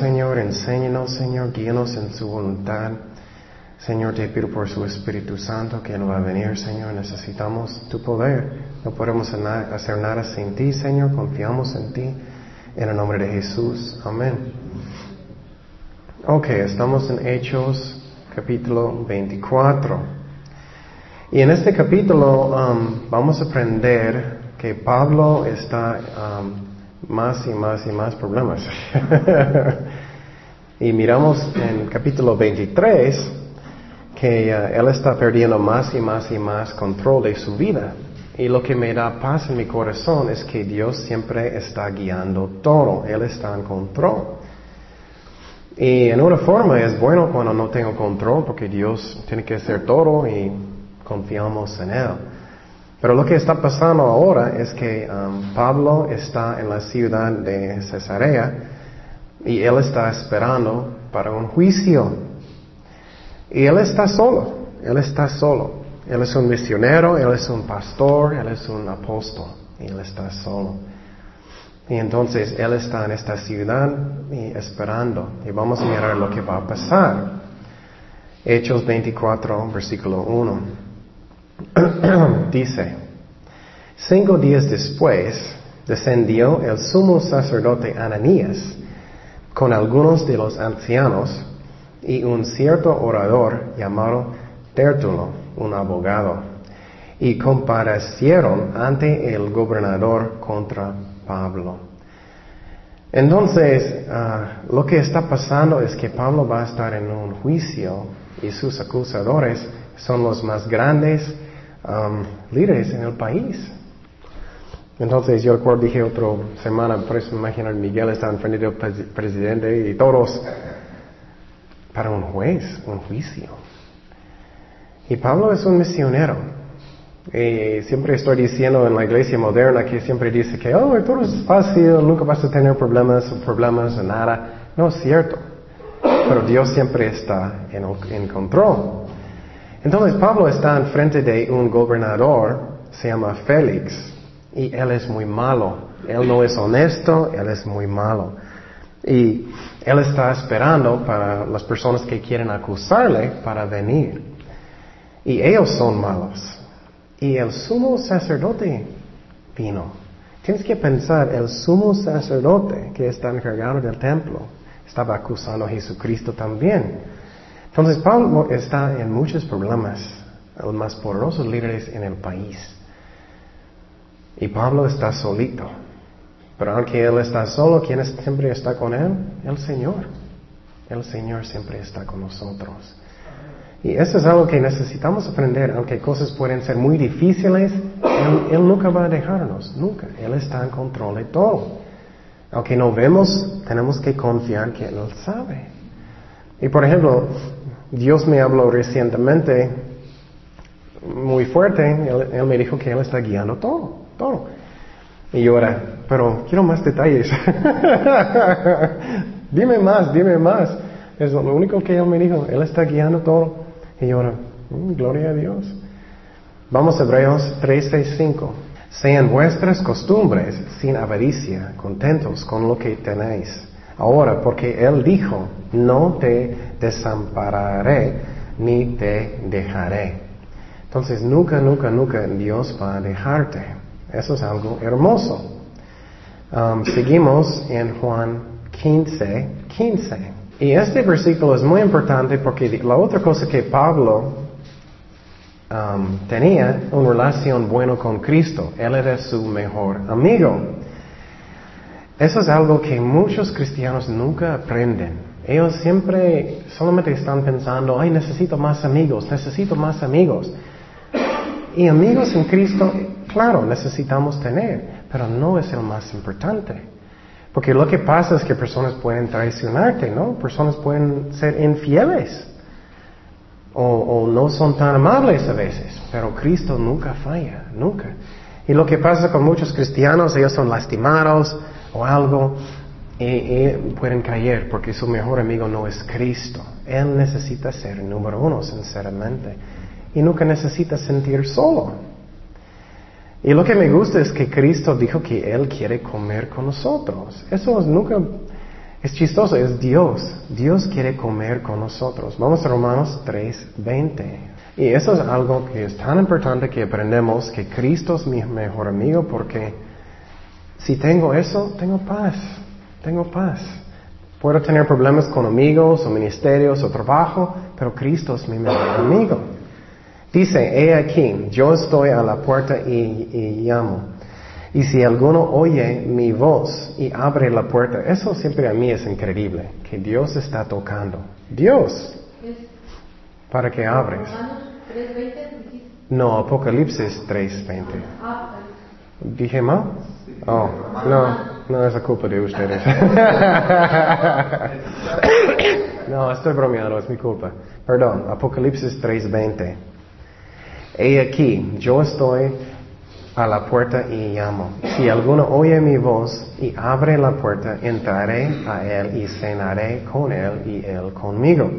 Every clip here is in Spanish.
Señor, enséñanos, Señor, guíanos en su voluntad. Señor, te pido por su Espíritu Santo que Él va a venir, Señor. Necesitamos tu poder. No podemos hacer nada sin ti, Señor. Confiamos en ti. En el nombre de Jesús. Amén. Ok, estamos en Hechos capítulo 24. Y en este capítulo um, vamos a aprender que Pablo está um, más y más y más problemas. y miramos en capítulo 23 que uh, él está perdiendo más y más y más control de su vida. Y lo que me da paz en mi corazón es que Dios siempre está guiando todo, Él está en control. Y en una forma es bueno cuando no tengo control porque Dios tiene que hacer todo y confiamos en Él. Pero lo que está pasando ahora es que um, Pablo está en la ciudad de Cesarea y él está esperando para un juicio. Y él está solo, él está solo. Él es un misionero, él es un pastor, él es un apóstol, y él está solo. Y entonces él está en esta ciudad y esperando. Y vamos a mirar lo que va a pasar. Hechos 24, versículo 1. Dice, cinco días después descendió el sumo sacerdote Ananías con algunos de los ancianos y un cierto orador llamado Tertulo, un abogado, y comparecieron ante el gobernador contra Pablo. Entonces, ah, lo que está pasando es que Pablo va a estar en un juicio y sus acusadores son los más grandes um, líderes en el país. Entonces yo recuerdo, dije otra semana, por eso me imagino Miguel está frente del presidente y todos para un juez, un juicio. Y Pablo es un misionero. Siempre estoy diciendo en la iglesia moderna que siempre dice que, oh, todo es fácil, nunca vas a tener problemas, problemas, nada. No es cierto. Pero Dios siempre está en control. Entonces Pablo está enfrente de un gobernador, se llama Félix, y él es muy malo. Él no es honesto, él es muy malo. Y él está esperando para las personas que quieren acusarle para venir. Y ellos son malos. Y el sumo sacerdote vino. Tienes que pensar, el sumo sacerdote que está encargado del templo estaba acusando a Jesucristo también. Entonces Pablo está en muchos problemas, los más poderosos líderes en el país. Y Pablo está solito. Pero aunque Él está solo, ¿quién siempre está con Él? El Señor. El Señor siempre está con nosotros. Y eso es algo que necesitamos aprender, aunque cosas pueden ser muy difíciles, Él, nunca va a dejarnos, nunca. Él está en control de todo. Aunque no vemos, tenemos que confiar que Él sabe. Y por ejemplo, Dios me habló recientemente muy fuerte, él, me dijo que Él está guiando todo, todo. Y yo era, pero quiero más detalles. dime más, dime más. Es lo único que él me dijo. Él está guiando todo. Y yo era, mm, gloria a Dios. Vamos a Hebreos 5. Sean vuestras costumbres sin avaricia, contentos con lo que tenéis. Ahora, porque Él dijo, no te desampararé ni te dejaré. Entonces, nunca, nunca, nunca Dios va a dejarte. Eso es algo hermoso. Um, seguimos en Juan 15, 15. Y este versículo es muy importante porque la otra cosa que Pablo um, tenía una relación buena con Cristo. Él era su mejor amigo. Eso es algo que muchos cristianos nunca aprenden. Ellos siempre solamente están pensando, ay, necesito más amigos, necesito más amigos. Y amigos en Cristo Claro, necesitamos tener, pero no es el más importante. Porque lo que pasa es que personas pueden traicionarte, ¿no? Personas pueden ser infieles. O, o, no son tan amables a veces. Pero Cristo nunca falla, nunca. Y lo que pasa con muchos cristianos, ellos son lastimados o algo y, y pueden caer porque su mejor amigo no es Cristo. Él necesita ser número uno, sinceramente. Y nunca necesita sentir solo. Y lo que me gusta es que Cristo dijo que Él quiere comer con nosotros. Eso nunca, Es chistoso, es Dios. Dios quiere comer con nosotros. Vamos a Romanos 3:20. Y eso es algo que es tan importante que aprendemos que Cristo es mi mejor amigo porque si tengo eso, tengo paz. Tengo paz. Puedo tener problemas con amigos o ministerios o trabajo, pero Cristo es mi mejor amigo. Dice, he aquí, yo estoy a la puerta y, y llamo. Y si alguno oye mi voz y abre la puerta, eso siempre a mí es increíble, que Dios está tocando. Dios. Para que abres. No, Apocalipsis 3.20. ¿Dije mal? Oh, no, no es la culpa de ustedes. no, estoy bromeando, es mi culpa. Perdón, Apocalipsis 3.20. He aquí, yo estoy a la puerta y llamo. Si alguno oye mi voz y abre la puerta, entraré a él y cenaré con él y él conmigo.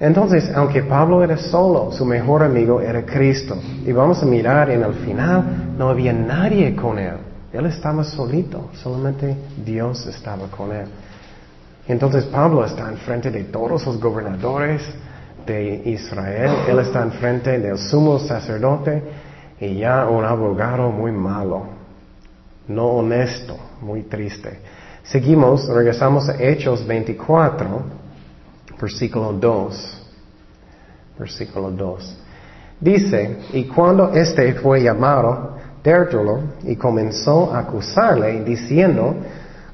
Entonces, aunque Pablo era solo, su mejor amigo era Cristo. Y vamos a mirar en el final, no había nadie con él. Él estaba solito, solamente Dios estaba con él. Entonces Pablo está enfrente de todos los gobernadores de Israel, él está enfrente del sumo sacerdote, y ya un abogado muy malo, no honesto, muy triste. Seguimos, regresamos a Hechos 24, versículo 2. Versículo 2. Dice, y cuando éste fue llamado, Tértulo, y comenzó a acusarle, diciendo,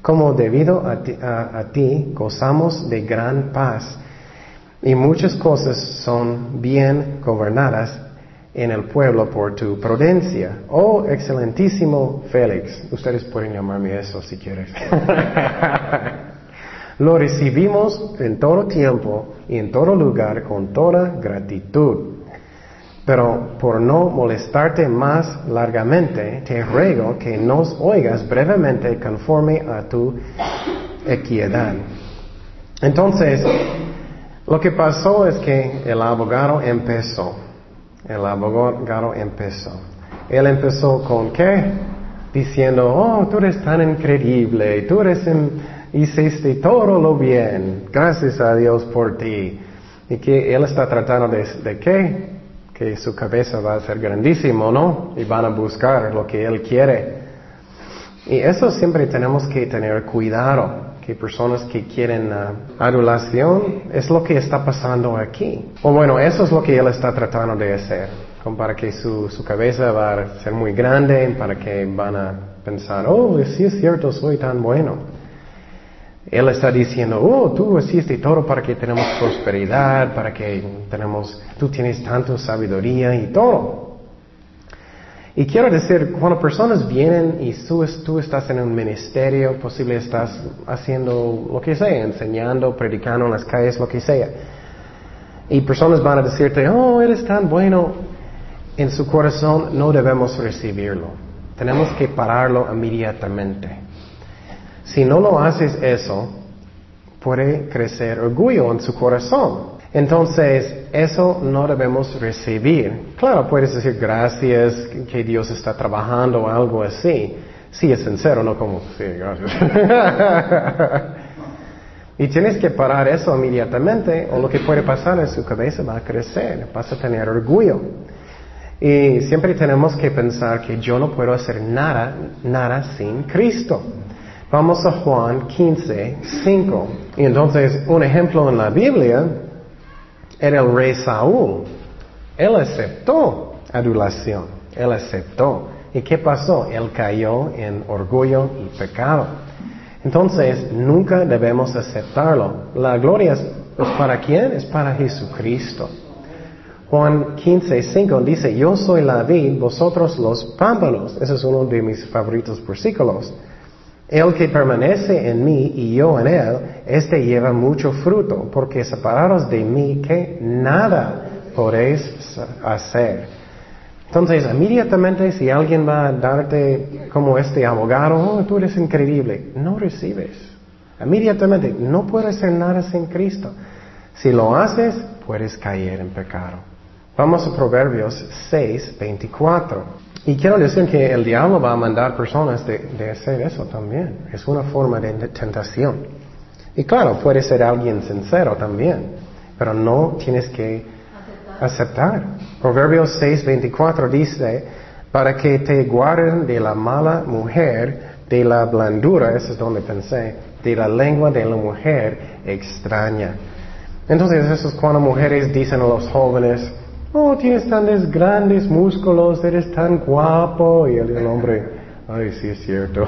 como debido a ti, gozamos de gran paz, y muchas cosas son bien gobernadas en el pueblo por tu prudencia. Oh, excelentísimo Félix, ustedes pueden llamarme eso si quieres. Lo recibimos en todo tiempo y en todo lugar con toda gratitud. Pero por no molestarte más largamente, te ruego que nos oigas brevemente conforme a tu equidad. Entonces, lo que pasó es que el abogado empezó el abogado empezó. Él empezó con qué? Diciendo, oh, tú eres tan increíble, tú eres hiciste todo lo bien, gracias a Dios por ti. Y que él está tratando de, qué? Que su cabeza va a ser grandísimo, ¿no? Y van a buscar lo que él quiere. Y eso siempre tenemos que tener cuidado que personas que quieren adulación, es lo que está pasando aquí. O bueno, eso es lo que él está tratando de hacer, como para que su, su cabeza va a ser muy grande, para que van a pensar, oh, sí es cierto, soy tan bueno. Él está diciendo, oh, tú hiciste todo para que tenemos prosperidad, para que tenemos, tú tienes tanto sabiduría y todo. Y quiero decir, cuando personas vienen y tú, tú, estás en un ministerio, posible estás haciendo lo que sea, enseñando, predicando en las calles, lo que sea. Y personas van a decirte, oh, eres tan bueno. En su corazón no debemos recibirlo. Tenemos que pararlo inmediatamente. Si no lo haces eso, puede crecer orgullo en su corazón. Entonces, eso no debemos recibir. Claro, puedes decir gracias, que Dios está trabajando o algo así. Sí, es sincero, no como, sí, gracias. y tienes que parar eso inmediatamente o lo que puede pasar en su cabeza va a crecer, vas a tener orgullo. Y siempre tenemos que pensar que yo no puedo hacer nada, nada sin Cristo. Vamos a Juan 15, 5. Y entonces, un ejemplo en la Biblia, era el rey Saúl. Él aceptó adulación, él aceptó. ¿Y qué pasó? Él cayó en orgullo y pecado. Entonces, nunca debemos aceptarlo. La gloria es, para quién? Es para Jesucristo. Juan 15, 5 dice, yo soy la vid, vosotros los pámpanos. Ese es uno de mis favoritos versículos. El que permanece en mí y yo en él, este lleva mucho fruto, porque separados de mí, que nada podéis hacer. Entonces, inmediatamente si alguien va a darte como este abogado, oh, tú eres increíble, no recibes. Inmediatamente, no puedes hacer nada sin Cristo. Si lo haces, puedes caer en pecado. Vamos a Proverbios 6, 24. Y quiero decir que el diablo va a mandar personas de, hacer eso también. Es una forma de tentación. Y claro, puede ser alguien sincero también, pero no tienes que aceptar. Proverbios 6:24 dice, para que te guarden de la mala mujer, de la blandura, eso es donde pensé, de la lengua de la mujer extraña. Entonces eso es cuando mujeres dicen a los jóvenes, oh, tienes tan grandes músculos, eres tan guapo, y el, hombre, ay, sí es cierto.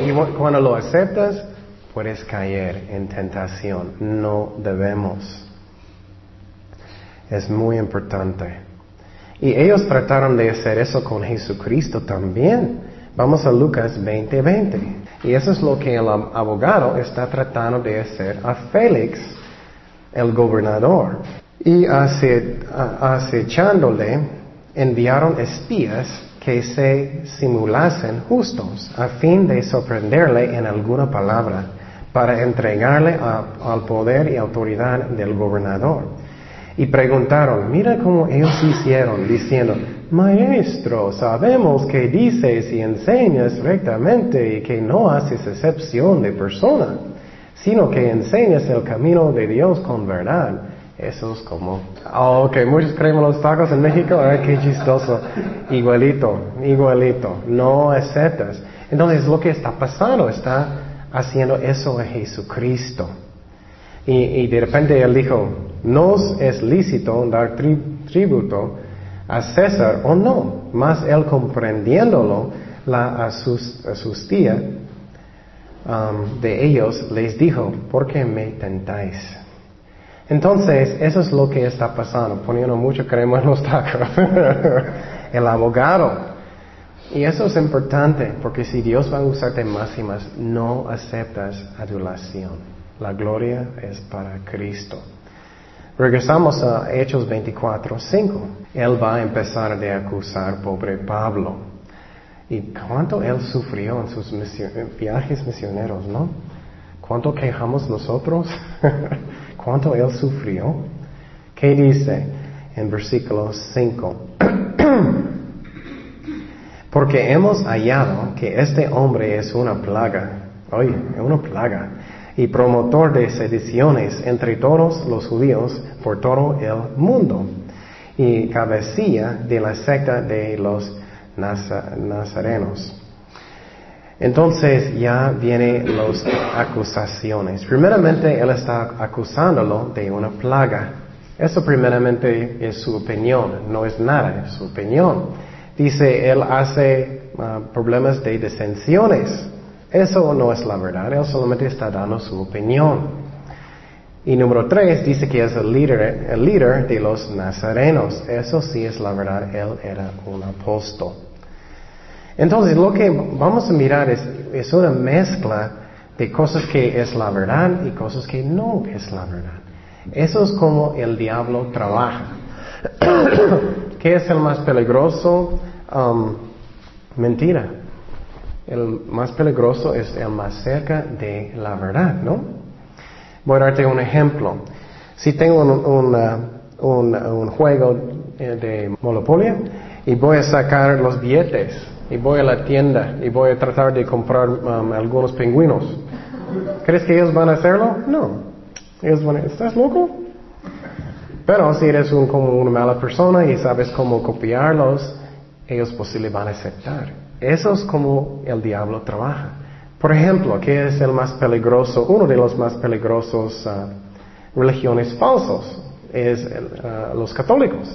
y cuando lo aceptas, puedes caer en tentación. No debemos. Es muy importante. Y ellos trataron de hacer eso con Jesucristo también. Vamos a Lucas 20:20. Y eso es lo que el abogado está tratando de hacer a Félix, el gobernador. Y acechándole, enviaron espías que se simulasen justos a fin de sorprenderle en alguna palabra para entregarle al poder y autoridad del gobernador. Y preguntaron, mira cómo ellos hicieron, diciendo, Maestro, sabemos que dices y enseñas rectamente y que no haces excepción de persona, sino que enseñas el camino de Dios con verdad. Eso es como, oh, ok, muchos creemos los tacos en México, ay, qué chistoso. Igualito, igualito, no aceptas. Entonces lo que está pasando, está haciendo eso a Jesucristo. Y, de repente él dijo, nos es lícito dar tributo a César o no, más él comprendiéndolo, la asustía um, de ellos les dijo, ¿por qué me tentáis? Entonces, eso es lo que está pasando, poniendo mucho crema en los tacos. el abogado. Y eso es importante, porque si Dios va a usarte más y más, no aceptas adulación. La gloria es para Cristo. Regresamos a Hechos 24, 5. Él va a empezar a acusar pobre Pablo. Y cuánto él sufrió en sus viajes misioneros, ¿no? ¿Cuánto quejamos nosotros? ¿Cuánto él sufrió? ¿Qué dice en versículo 5? Porque hemos hallado que este hombre es una plaga. Oye, una plaga y promotor de sediciones entre todos los judíos por todo el mundo y cabecilla de la secta de los nazarenos. Entonces ya vienen las acusaciones. Primeramente, él está acusándolo de una plaga. Eso primeramente es su opinión, no es nada, es su opinión. Dice, él hace ah, problemas de disensiones. Eso no es la verdad, él solamente está dando su opinión. Y número tres dice que es el líder, el líder de los nazarenos. Eso sí es la verdad, él era un apóstol. Entonces lo que vamos a mirar es, es una mezcla de cosas que es la verdad y cosas que no es la verdad. Eso es como el diablo trabaja. ¿Qué es el más peligroso? Um, mentira el más peligroso es el más cerca de la verdad, ¿no? Voy a darte un ejemplo. Si tengo un, un, juego eh, de Monopoly y voy a sacar los billetes y voy a la tienda y voy a tratar de comprar um, algunos pingüinos, ¿crees que ellos van a hacerlo? No. Ellos van a, ¿estás loco? Pero si eres un, como una mala persona y sabes cómo copiarlos, ellos posiblemente van a aceptar. Eso es como el diablo trabaja. Por ejemplo, ¿qué es el más peligroso? Uno de los más peligrosos uh, religiones falsos es uh, los católicos.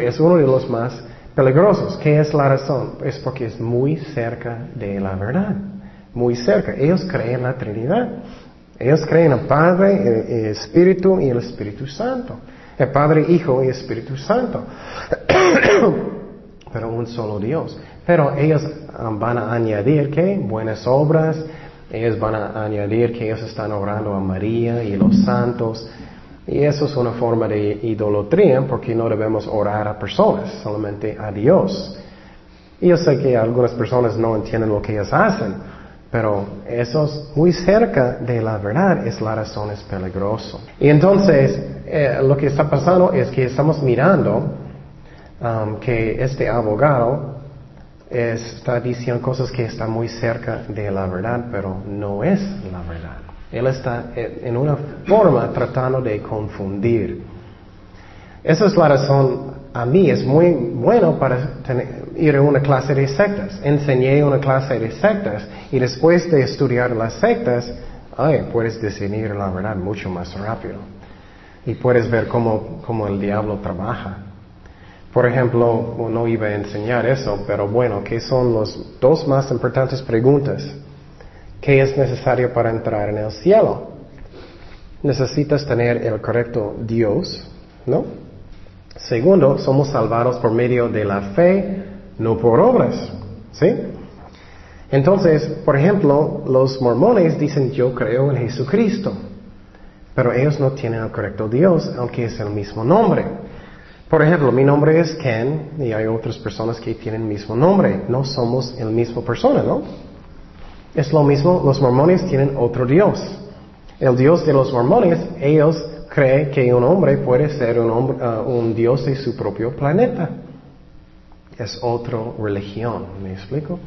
Es uno de los más peligrosos. ¿Qué es la razón? Es porque es muy cerca de la verdad. Muy cerca. Ellos creen en la Trinidad. Ellos creen en el Padre, el Espíritu y el Espíritu Santo. El Padre, Hijo y Espíritu Santo. Pero un solo Dios. Pero ellos um, van a añadir que buenas obras, ellos van a añadir que ellos están orando a María y los santos. Y eso es una forma de idolatría porque no debemos orar a personas, solamente a Dios. Y yo sé que algunas personas no entienden lo que ellos hacen, pero eso es muy cerca de la verdad, es la razón, es peligroso. Y entonces, eh, lo que está pasando es que estamos mirando um, que este abogado está diciendo cosas que están muy cerca de la verdad, pero no es la verdad. Él está en una forma tratando de confundir. Esa es la razón, a mí es muy bueno para ir a una clase de sectas. Enseñé una clase de sectas y después de estudiar las sectas, ay, puedes discernir la verdad mucho más rápido. Y puedes ver cómo, cómo el diablo trabaja. Por ejemplo, no iba a enseñar eso, pero bueno, ¿qué son las dos más importantes preguntas? ¿Qué es necesario para entrar en el cielo? Necesitas tener el correcto Dios, ¿no? Segundo, somos salvados por medio de la fe, no por obras. ¿Sí? Entonces, por ejemplo, los mormones dicen yo creo en Jesucristo, pero ellos no tienen el correcto Dios, aunque es el mismo nombre. Por ejemplo, mi nombre es Ken y hay otras personas que tienen el mismo nombre. No somos el mismo persona, ¿no? Es lo mismo, los mormones tienen otro Dios. El Dios de los mormones, ellos cree que un hombre puede ser un, uh, dios de su propio planeta. Es otra religión, ¿me explico?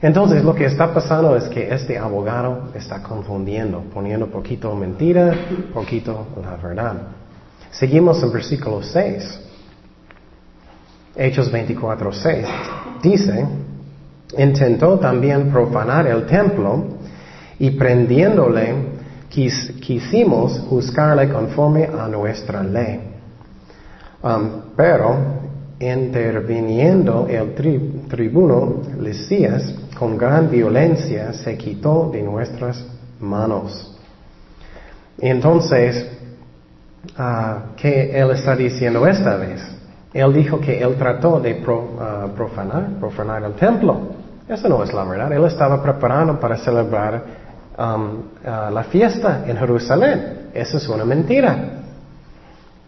Entonces lo que está pasando es que este abogado está confundiendo, poniendo poquito mentira, poquito la verdad. Seguimos en versículo 6. Hechos 24, 6. Dice, intentó también profanar el templo y prendiéndole quisimos juzgarle conforme a nuestra ley. Um, pero interviniendo el tribuno Lisías con gran violencia se quitó de nuestras manos. Entonces, uh, ¿qué él está diciendo esta vez? Él dijo que él trató de uh, profanar, el templo. Eso no es la verdad. Él estaba preparando para celebrar Um, la fiesta en Jerusalén. Eso es una mentira.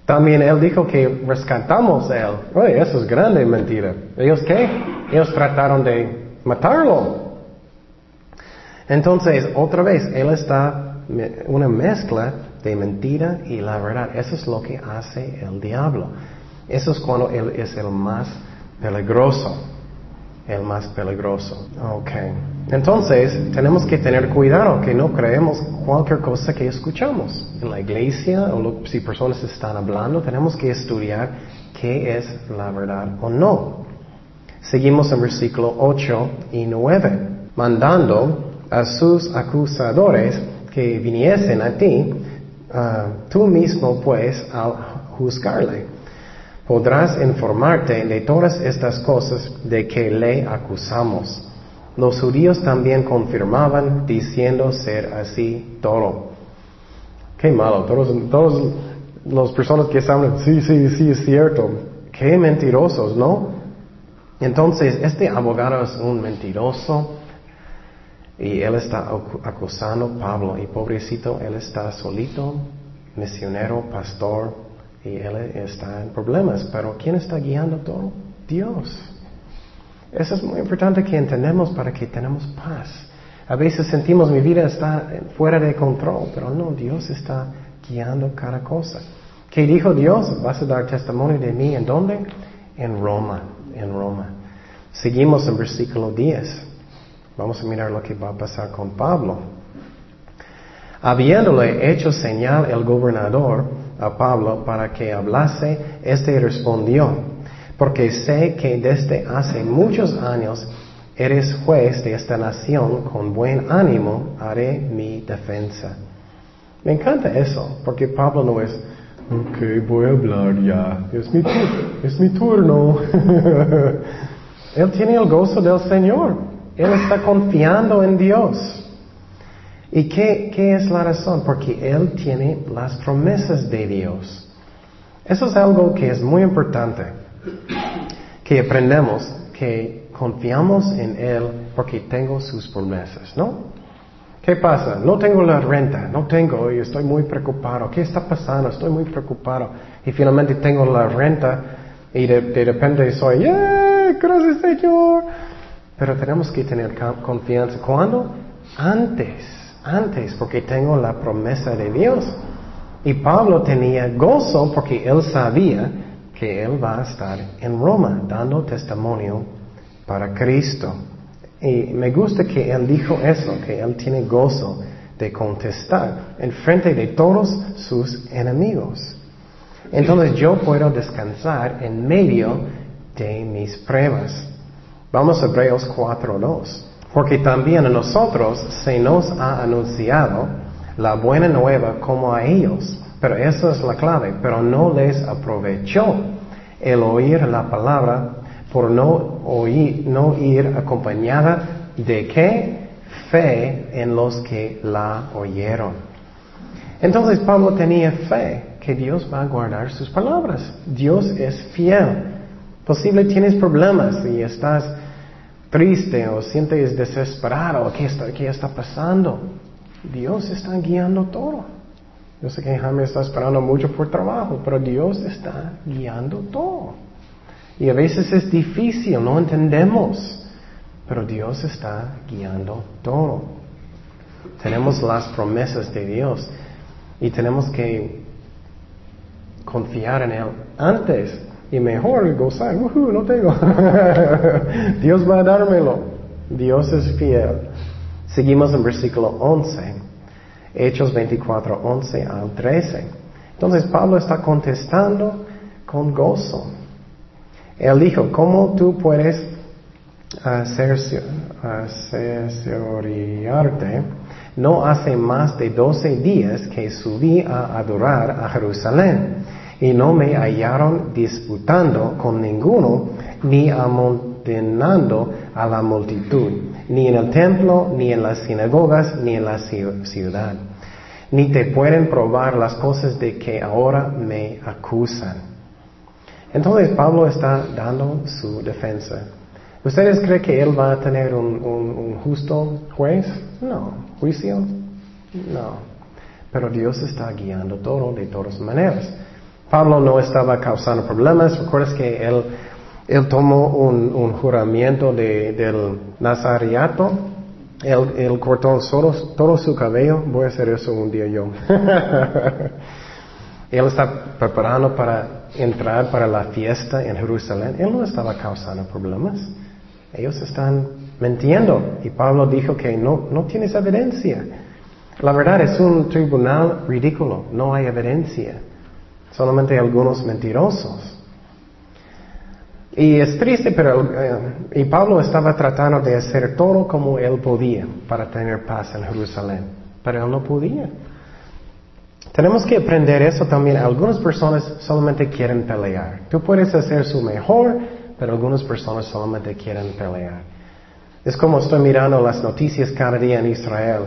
También él dijo que rescatamos a él. Oye, eso es grande mentira. ¿Ellos qué? Ellos trataron de matarlo. Entonces, otra vez, él está una mezcla de mentira y la verdad. Eso es lo que hace el diablo. Eso es cuando él es el más peligroso el más peligroso. Ok. Entonces, tenemos que tener cuidado que no creemos cualquier cosa que escuchamos. En la iglesia o si personas están hablando, tenemos que estudiar qué es la verdad o no. Seguimos en versículo 8 y 9. Mandando a sus acusadores que viniesen a ti, ah, tú mismo pues al juzgarle podrás informarte de todas estas cosas de que le acusamos. Los judíos también confirmaban diciendo ser así todo. Qué malo, todos, todos las personas que saben, sí, sí, sí, es cierto. Qué mentirosos, ¿no? Entonces, este abogado es un mentiroso y él está acusando a Pablo y pobrecito, él está solito, misionero, pastor, y él está en problemas. Pero ¿quién está guiando todo? Dios. Eso es muy importante que entendamos para que tenemos paz. A veces sentimos mi vida está fuera de control, pero no, Dios está guiando cada cosa. ¿Qué dijo Dios? Vas a dar testimonio de mí. ¿En dónde? En Roma, en Roma. Seguimos en versículo 10. Vamos a mirar lo que va a pasar con Pablo. Habiéndole hecho señal el gobernador, a Pablo para que hablase, este respondió, porque sé que desde hace muchos años eres juez de esta nación, con buen ánimo haré mi defensa. Me encanta eso, porque Pablo no es, ok, voy a hablar ya, es mi, es mi turno. Él tiene el gozo del Señor, Él está confiando en Dios. ¿Y qué, es la razón? Porque Él tiene las promesas de Dios. Eso es algo que es muy importante, que aprendemos, que confiamos en Él porque tengo sus promesas, ¿no? ¿Qué pasa? No tengo la renta, no tengo y estoy muy preocupado. ¿Qué está pasando? Estoy muy preocupado. Y finalmente tengo la renta y de, de repente soy, ¡yeah! Gracias Señor. Pero tenemos que tener confianza. ¿Cuándo? Antes antes porque tengo la promesa de Dios. Y Pablo tenía gozo porque él sabía que él va a estar en Roma dando testimonio para Cristo. Y me gusta que Él dijo eso, que Él tiene gozo de contestar en frente de todos sus enemigos. Entonces yo puedo descansar en medio de mis pruebas. Vamos a Hebreos 4.2. Porque también a nosotros se nos ha anunciado la buena nueva como a ellos. Pero esa es la clave. Pero no les aprovechó el oír la palabra por no oír, no ir acompañada de qué? Fe en los que la oyeron. Entonces Pablo tenía fe que Dios va a guardar sus palabras. Dios es fiel. Posible tienes problemas y estás triste o sientes desesperado, ¿qué está, qué está pasando? Dios está guiando todo. Yo sé que Jaime está esperando mucho por trabajo, pero Dios está guiando todo. Y a veces es difícil, no entendemos, pero Dios está guiando todo. Tenemos las promesas de Dios y tenemos que confiar en Él antes y mejor gozar. no tengo. Dios va a dármelo. Dios es fiel. Seguimos en versículo 11. Hechos 24, 11 al 13. Entonces Pablo está contestando con gozo. Él dijo, ¿cómo tú puedes asesorarte? No hace más de 12 días que subí a adorar a Jerusalén y no me hallaron disputando con ninguno ni amontonando a la multitud, ni en el templo, ni en las sinagogas, ni en la ciudad. Ni te pueden probar las cosas de que ahora me acusan. Entonces Pablo está dando su defensa. ¿Ustedes creen que él va a tener un, justo juez? No. ¿Juicio? No. Pero Dios está guiando todo de todas maneras. Pablo no estaba causando problemas. ¿Recuerdas que él, tomó un, juramento del Nazariato? Él, cortó todo, su cabello. Voy a hacer eso un día yo. él está preparando para entrar para la fiesta en Jerusalén. Él no estaba causando problemas. Ellos están mintiendo. Y Pablo dijo que no, no tienes evidencia. La verdad es un tribunal ridículo. No hay evidencia solamente algunos mentirosos. Y es triste, pero eh, y Pablo estaba tratando de hacer todo como él podía para tener paz en Jerusalén, pero él no podía. Tenemos que aprender eso también. Algunas personas solamente quieren pelear. Tú puedes hacer su mejor, pero algunas personas solamente quieren pelear. Es como estoy mirando las noticias cada día en Israel.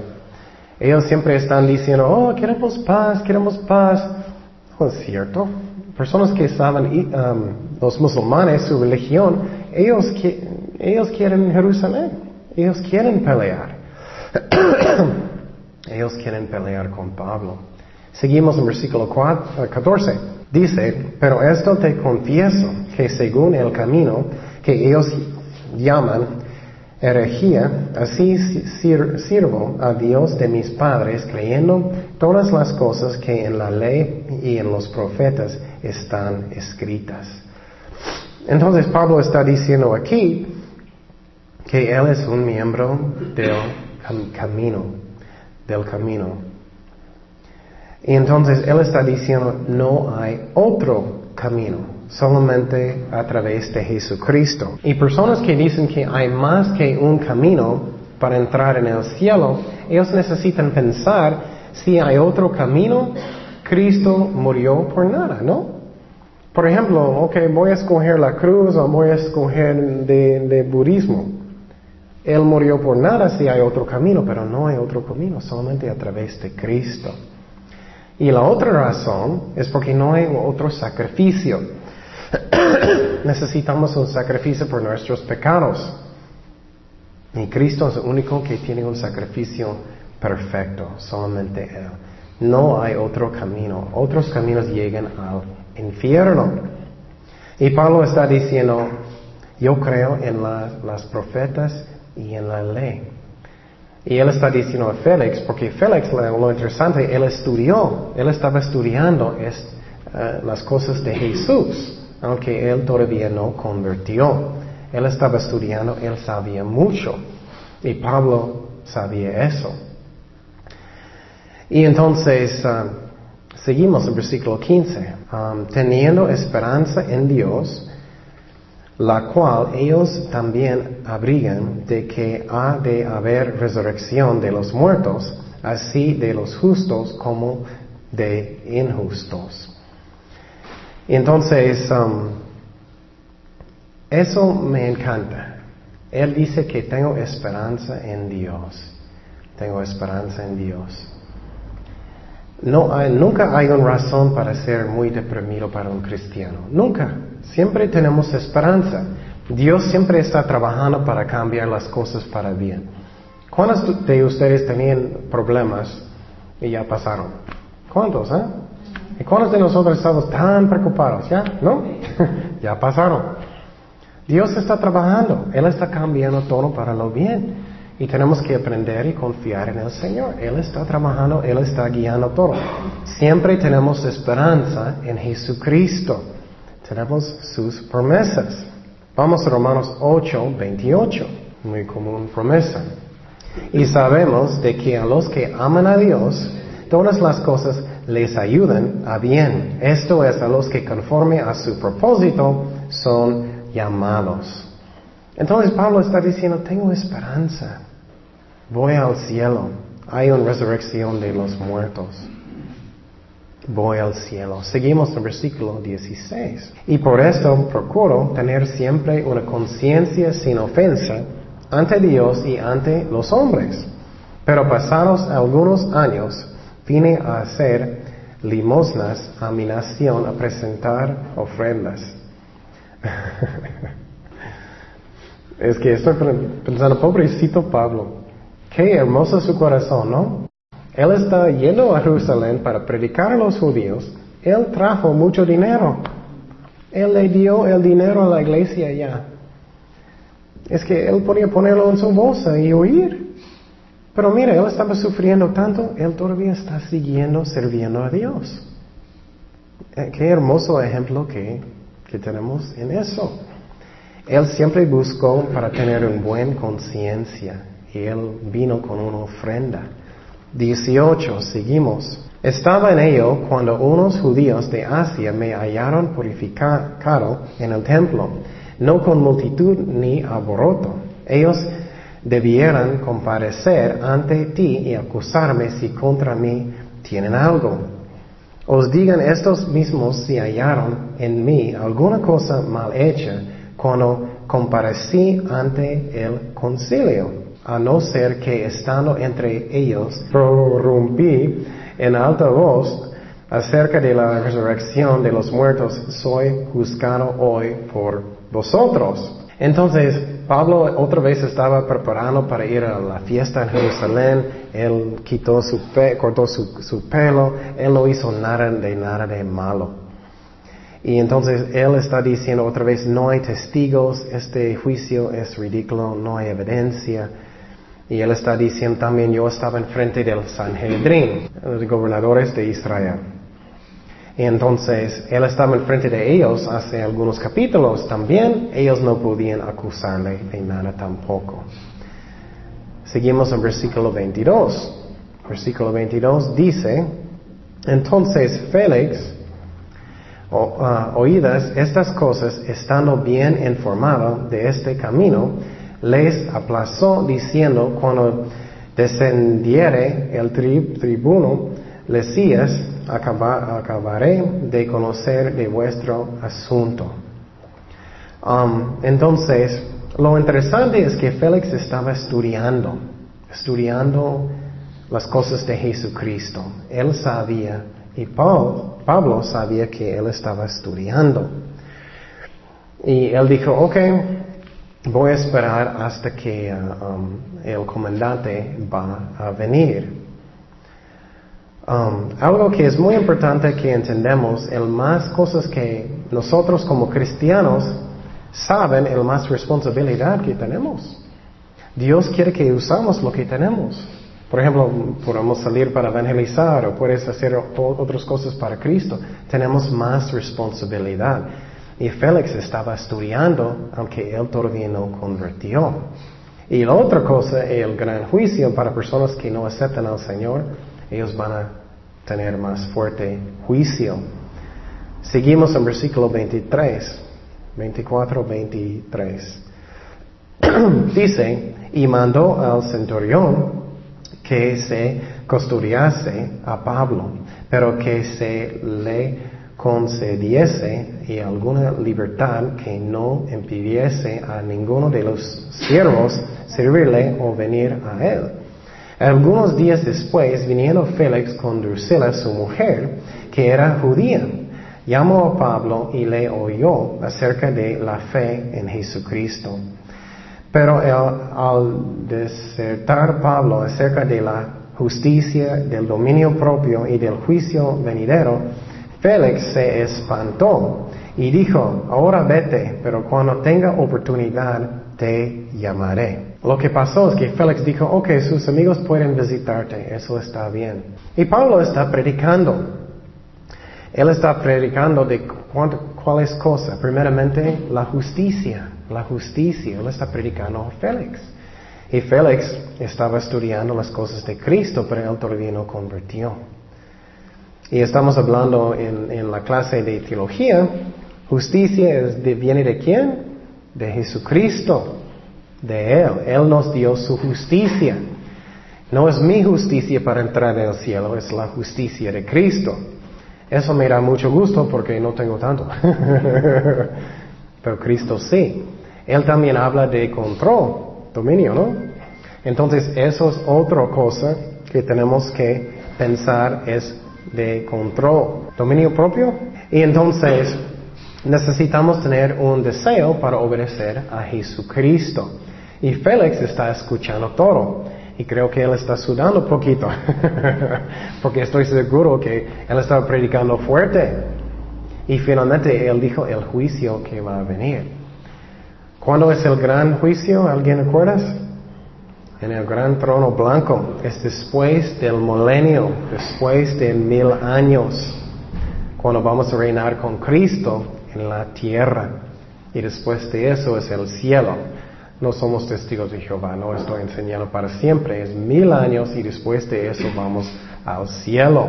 Ellos siempre están diciendo, oh, queremos paz, queremos paz. No es cierto. Personas que saben, um, los musulmanes, su religión, ellos, quieren Jerusalén. Ellos quieren pelear. ellos quieren pelear con Pablo. Seguimos en versículo 14. Eh, Dice, pero esto te confieso, que según el camino que ellos llaman herejía, así sirvo a Dios de mis padres, creyendo todas las cosas que en la ley y en los profetas están escritas. Entonces Pablo está diciendo aquí que él es un miembro del camino, del camino. Y entonces él está diciendo, no hay otro camino solamente a través de Jesucristo. Y personas que dicen que hay más que un camino para entrar en el cielo, ellos necesitan pensar si hay otro camino, Cristo murió por nada, ¿no? Por ejemplo, ok, voy a escoger la cruz o voy a escoger de, budismo. Él murió por nada si hay otro camino, pero no hay otro camino, solamente a través de Cristo. Y la otra razón es porque no hay otro sacrificio. Necesitamos un sacrificio por nuestros pecados. Y Cristo es el único que tiene un sacrificio perfecto, solamente Él. No hay otro camino. Otros caminos llegan al infierno. Y Pablo está diciendo, yo creo en las profetas y en la ley. Y él está diciendo a Félix, porque Félix, lo interesante, él estudió, él estaba estudiando eh, las cosas de Jesús aunque él todavía no convirtió. él estaba estudiando, él sabía mucho. Y Pablo sabía eso. Y entonces, um, seguimos en versículo 15. Um, teniendo esperanza en Dios, la cual ellos también abrigan de que ha de haber resurrección de los muertos, así de los justos como de injustos. Entonces, um, eso me encanta. Él dice que tengo esperanza en Dios. Tengo esperanza en Dios. No hay, nunca hay una razón para ser muy deprimido para un cristiano. Nunca. Siempre tenemos esperanza. Dios siempre está trabajando para cambiar las cosas para bien. ¿Cuántos de ustedes tenían problemas y ya pasaron? ¿Cuántos, eh? ¿Y cuántos de nosotros estamos tan preocupados? ¿Ya? ¿No? ya pasaron. Dios está trabajando. Él está cambiando todo para lo bien. Y tenemos que aprender y confiar en el Señor. Él está trabajando, Él está guiando todo. Siempre tenemos esperanza en Jesucristo. Tenemos sus promesas. Vamos a Romanos 8, 28. Muy común promesa. Y sabemos de que a los que aman a Dios, todas las cosas les ayudan a bien. Esto es a los que conforme a su propósito son llamados. Entonces Pablo está diciendo, tengo esperanza. Voy al cielo. Hay una resurrección de los muertos. Voy al cielo. Seguimos en versículo 16. Y por esto procuro tener siempre una conciencia sin ofensa ante Dios y ante los hombres. Pero pasados algunos años, vine a hacer limosnas a mi nación, a presentar ofrendas. es que estoy pensando, pobrecito Pablo, qué hermoso su corazón, ¿no? Él está yendo a Jerusalén para predicar a los judíos. Él trajo mucho dinero. Él le dio el dinero a la iglesia ya. Es que él podía ponerlo en su bolsa y huir. Pero mira, él estaba sufriendo tanto, él todavía está siguiendo, sirviendo a Dios. Eh, qué hermoso ejemplo que, que tenemos en eso. Él siempre buscó para tener una buena conciencia y él vino con una ofrenda. 18, seguimos. Estaba en ello cuando unos judíos de Asia me hallaron purificado en el templo, no con multitud ni alboroto. Ellos debieran comparecer ante ti y acusarme si contra mí tienen algo. Os digan estos mismos si hallaron en mí alguna cosa mal hecha cuando comparecí ante el concilio, a no ser que estando entre ellos prorrumpí en alta voz acerca de la resurrección de los muertos, soy juzgado hoy por vosotros. Entonces, Pablo otra vez estaba preparando para ir a la fiesta en Jerusalén. Él quitó su cortó su, su, pelo. Él no hizo nada de nada de malo. Y entonces él está diciendo otra vez, no hay testigos, este juicio es ridículo, no hay evidencia. Y él está diciendo también, yo estaba enfrente del Sanhedrin, los gobernadores de Israel. Entonces él estaba enfrente de ellos hace algunos capítulos también. Ellos no podían acusarle de nada tampoco. Seguimos en versículo 22. Versículo 22 dice, entonces Félix, ah, oídas estas cosas, estando bien informado de este camino, les aplazó diciendo, cuando descendiere el tribuno, Lesías, acabaré de conocer de vuestro asunto. Um, entonces, lo interesante es que Félix estaba estudiando, estudiando las cosas de Jesucristo. Él sabía, y Pablo sabía que él estaba estudiando. Y él dijo, ok, voy a esperar hasta que uh, um, el comandante va a venir. Um, algo que es muy importante que entendemos, el más cosas que nosotros como cristianos saben, el más responsabilidad que tenemos. Dios quiere que usamos lo que tenemos. Por ejemplo, podemos salir para evangelizar o puedes hacer otras cosas para Cristo. Tenemos más responsabilidad. Y Félix estaba estudiando, aunque él todavía no convirtió. Y la otra cosa, el gran juicio para personas que no aceptan al Señor, ellos van a tener más fuerte juicio. Seguimos en versículo 23, 24, 23. Dice, y mandó al centurión que se custodiase a Pablo, pero que se le concediese y alguna libertad que no impidiese a ninguno de los siervos servirle o venir a él. Algunos días después, viniendo Félix con Drusila, su mujer, que era judía, llamó a Pablo y le oyó acerca de la fe en Jesucristo. Pero al desertar Pablo acerca de la justicia, del dominio propio y del juicio venidero, Félix se espantó y dijo, ahora vete, pero cuando tenga oportunidad te llamaré. Lo que pasó es que Félix dijo, ok, sus amigos pueden visitarte, eso está bien. Y Pablo está predicando. Él está predicando de cuál es cosa. Primeramente, la justicia. La justicia. Él está predicando a Félix. Y Félix estaba estudiando las cosas de Cristo, pero él todavía no convirtió. Y estamos hablando en, la clase de teología, justicia viene de quién? De Jesucristo, de Él. Él nos dio su justicia. No es mi justicia para entrar en el cielo, es la justicia de Cristo. Eso me da mucho gusto porque no tengo tanto. Pero Cristo sí. Él también habla de control, dominio, ¿no? Entonces, eso es otra cosa que tenemos que pensar, es de control, dominio propio. Y entonces necesitamos tener un deseo para obedecer a Jesucristo. Y Félix está escuchando todo. Y creo que él está sudando un poquito. Porque estoy seguro que él estaba predicando fuerte. Y finalmente él dijo el juicio que va a venir. ¿Cuándo es el gran juicio? ¿Alguien recuerda? en el gran trono blanco. Es después del milenio, después de mil años, cuando vamos a reinar con Cristo en la tierra. Y después de eso es el cielo. No somos testigos de Jehová, no estoy enseñando para siempre, es mil años y después de eso vamos al cielo.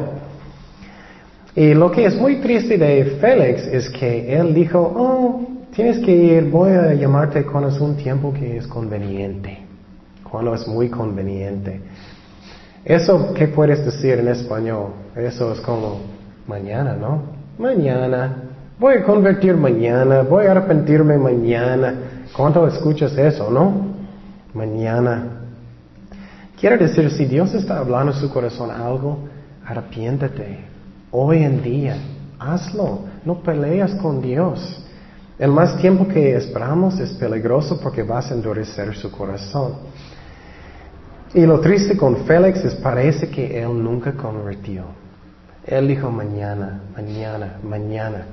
Y lo que es muy triste de Félix es que él dijo, oh, tienes que ir, voy a llamarte cuando es un tiempo que es conveniente cuando es muy conveniente. Eso, ¿qué puedes decir en español? Eso es como mañana, ¿no? Mañana. Voy a convertir mañana, voy a arrepentirme mañana. ¿Cuánto escuchas eso, no? Mañana. Quiere decir, si Dios está hablando en su corazón algo, arrepiéntete. Hoy en día, hazlo. No peleas con Dios. El más tiempo que esperamos es peligroso porque vas a endurecer su corazón. Y lo triste con Félix es parece que él nunca convirtió. Él dijo mañana, mañana, mañana.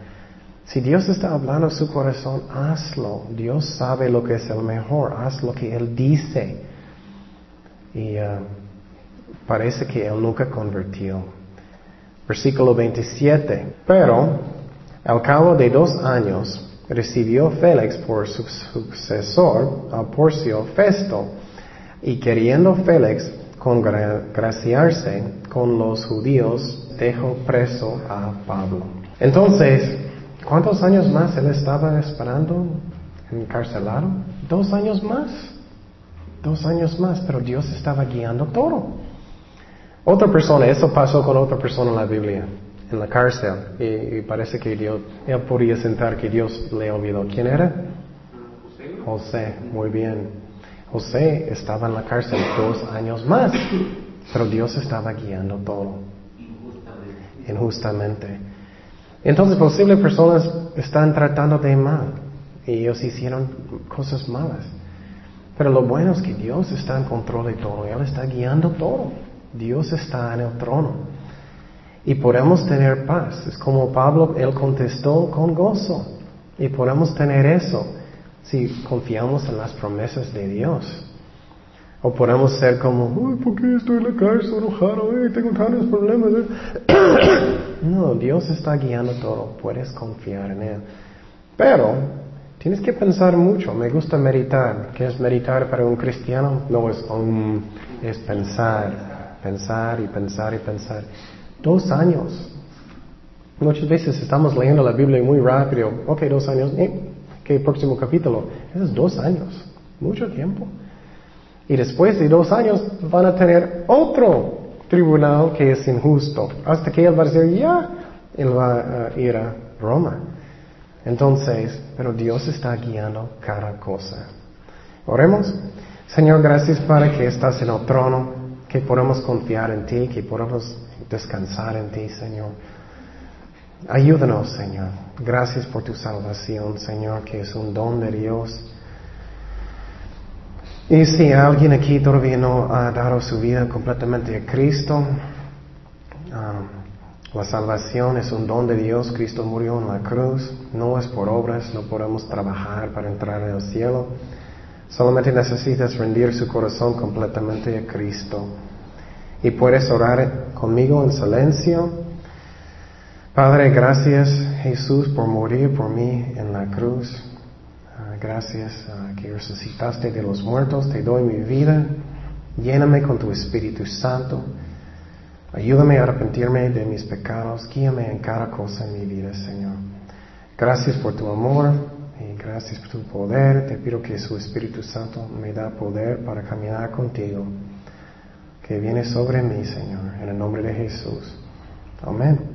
Si Dios está hablando a su corazón, hazlo. Dios sabe lo que es el mejor. Haz lo que Él dice. Y uh, parece que Él nunca convirtió. Versículo 27. Pero, al cabo de dos años, recibió Félix por su sucesor a Porcio Festo y queriendo Félix congraciarse con los judíos, dejó preso a Pablo. Entonces, ¿cuántos años más él estaba esperando encarcelado? Dos años más. Dos años más, pero Dios estaba guiando todo. Otra persona, eso pasó con otra persona en la Biblia, en la cárcel, y, parece que Dios, él podía sentar que Dios le olvidó. ¿Quién era? José. José, muy bien. José estaba en la cárcel dos años más, pero Dios estaba guiando todo. Injustamente. Entonces, posibles personas están tratando de mal y ellos hicieron cosas malas. Pero lo bueno es que Dios está en control de todo, Él está guiando todo. Dios está en el trono. Y podemos tener paz. Es como Pablo, Él contestó con gozo. Y podemos tener eso si confiamos en las promesas de Dios. O podemos ser como, uy, ¿por qué estoy en la cárcel enojado? tengo tantos problemas. no, Dios está guiando todo. Puedes confiar en Él. Pero tienes que pensar mucho. Me gusta meditar. ¿Qué es meditar para un cristiano? No es pensar, pensar y pensar y pensar. Dos años. Muchas veces estamos leyendo la Biblia muy rápido. Ok, dos años. Eh, ¿Qué próximo capítulo? Eso es dos años. Mucho tiempo. Y después de dos años van a tener otro tribunal que es injusto. Hasta que él va a decir, ya, él va a ir a Roma. Entonces, pero Dios está guiando cada cosa. Oremos. Señor, gracias para que estás en el trono, que podamos confiar en ti, que podamos descansar en ti, Señor. Ayúdanos, Señor. Gracias por tu salvación, Señor, que es un don de Dios. Y si alguien aquí todavía no ha dado su vida completamente a Cristo, um, la salvación es un don de Dios. Cristo murió en la cruz. No es por obras, no podemos trabajar para entrar en el cielo. Solamente necesitas rendir su corazón completamente a Cristo. Y puedes orar conmigo en silencio. Padre, gracias Jesús por morir por mí en la cruz. Gracias que resucitaste de los muertos. Te doy mi vida. Lléname con tu Espíritu Santo. Ayúdame a arrepentirme de mis pecados. Guíame en cada cosa en mi vida, Señor. Gracias por tu amor y gracias por tu poder. Te pido que su Espíritu Santo me da poder para caminar contigo. Que viene sobre mí, Señor. En el nombre de Jesús. Amén.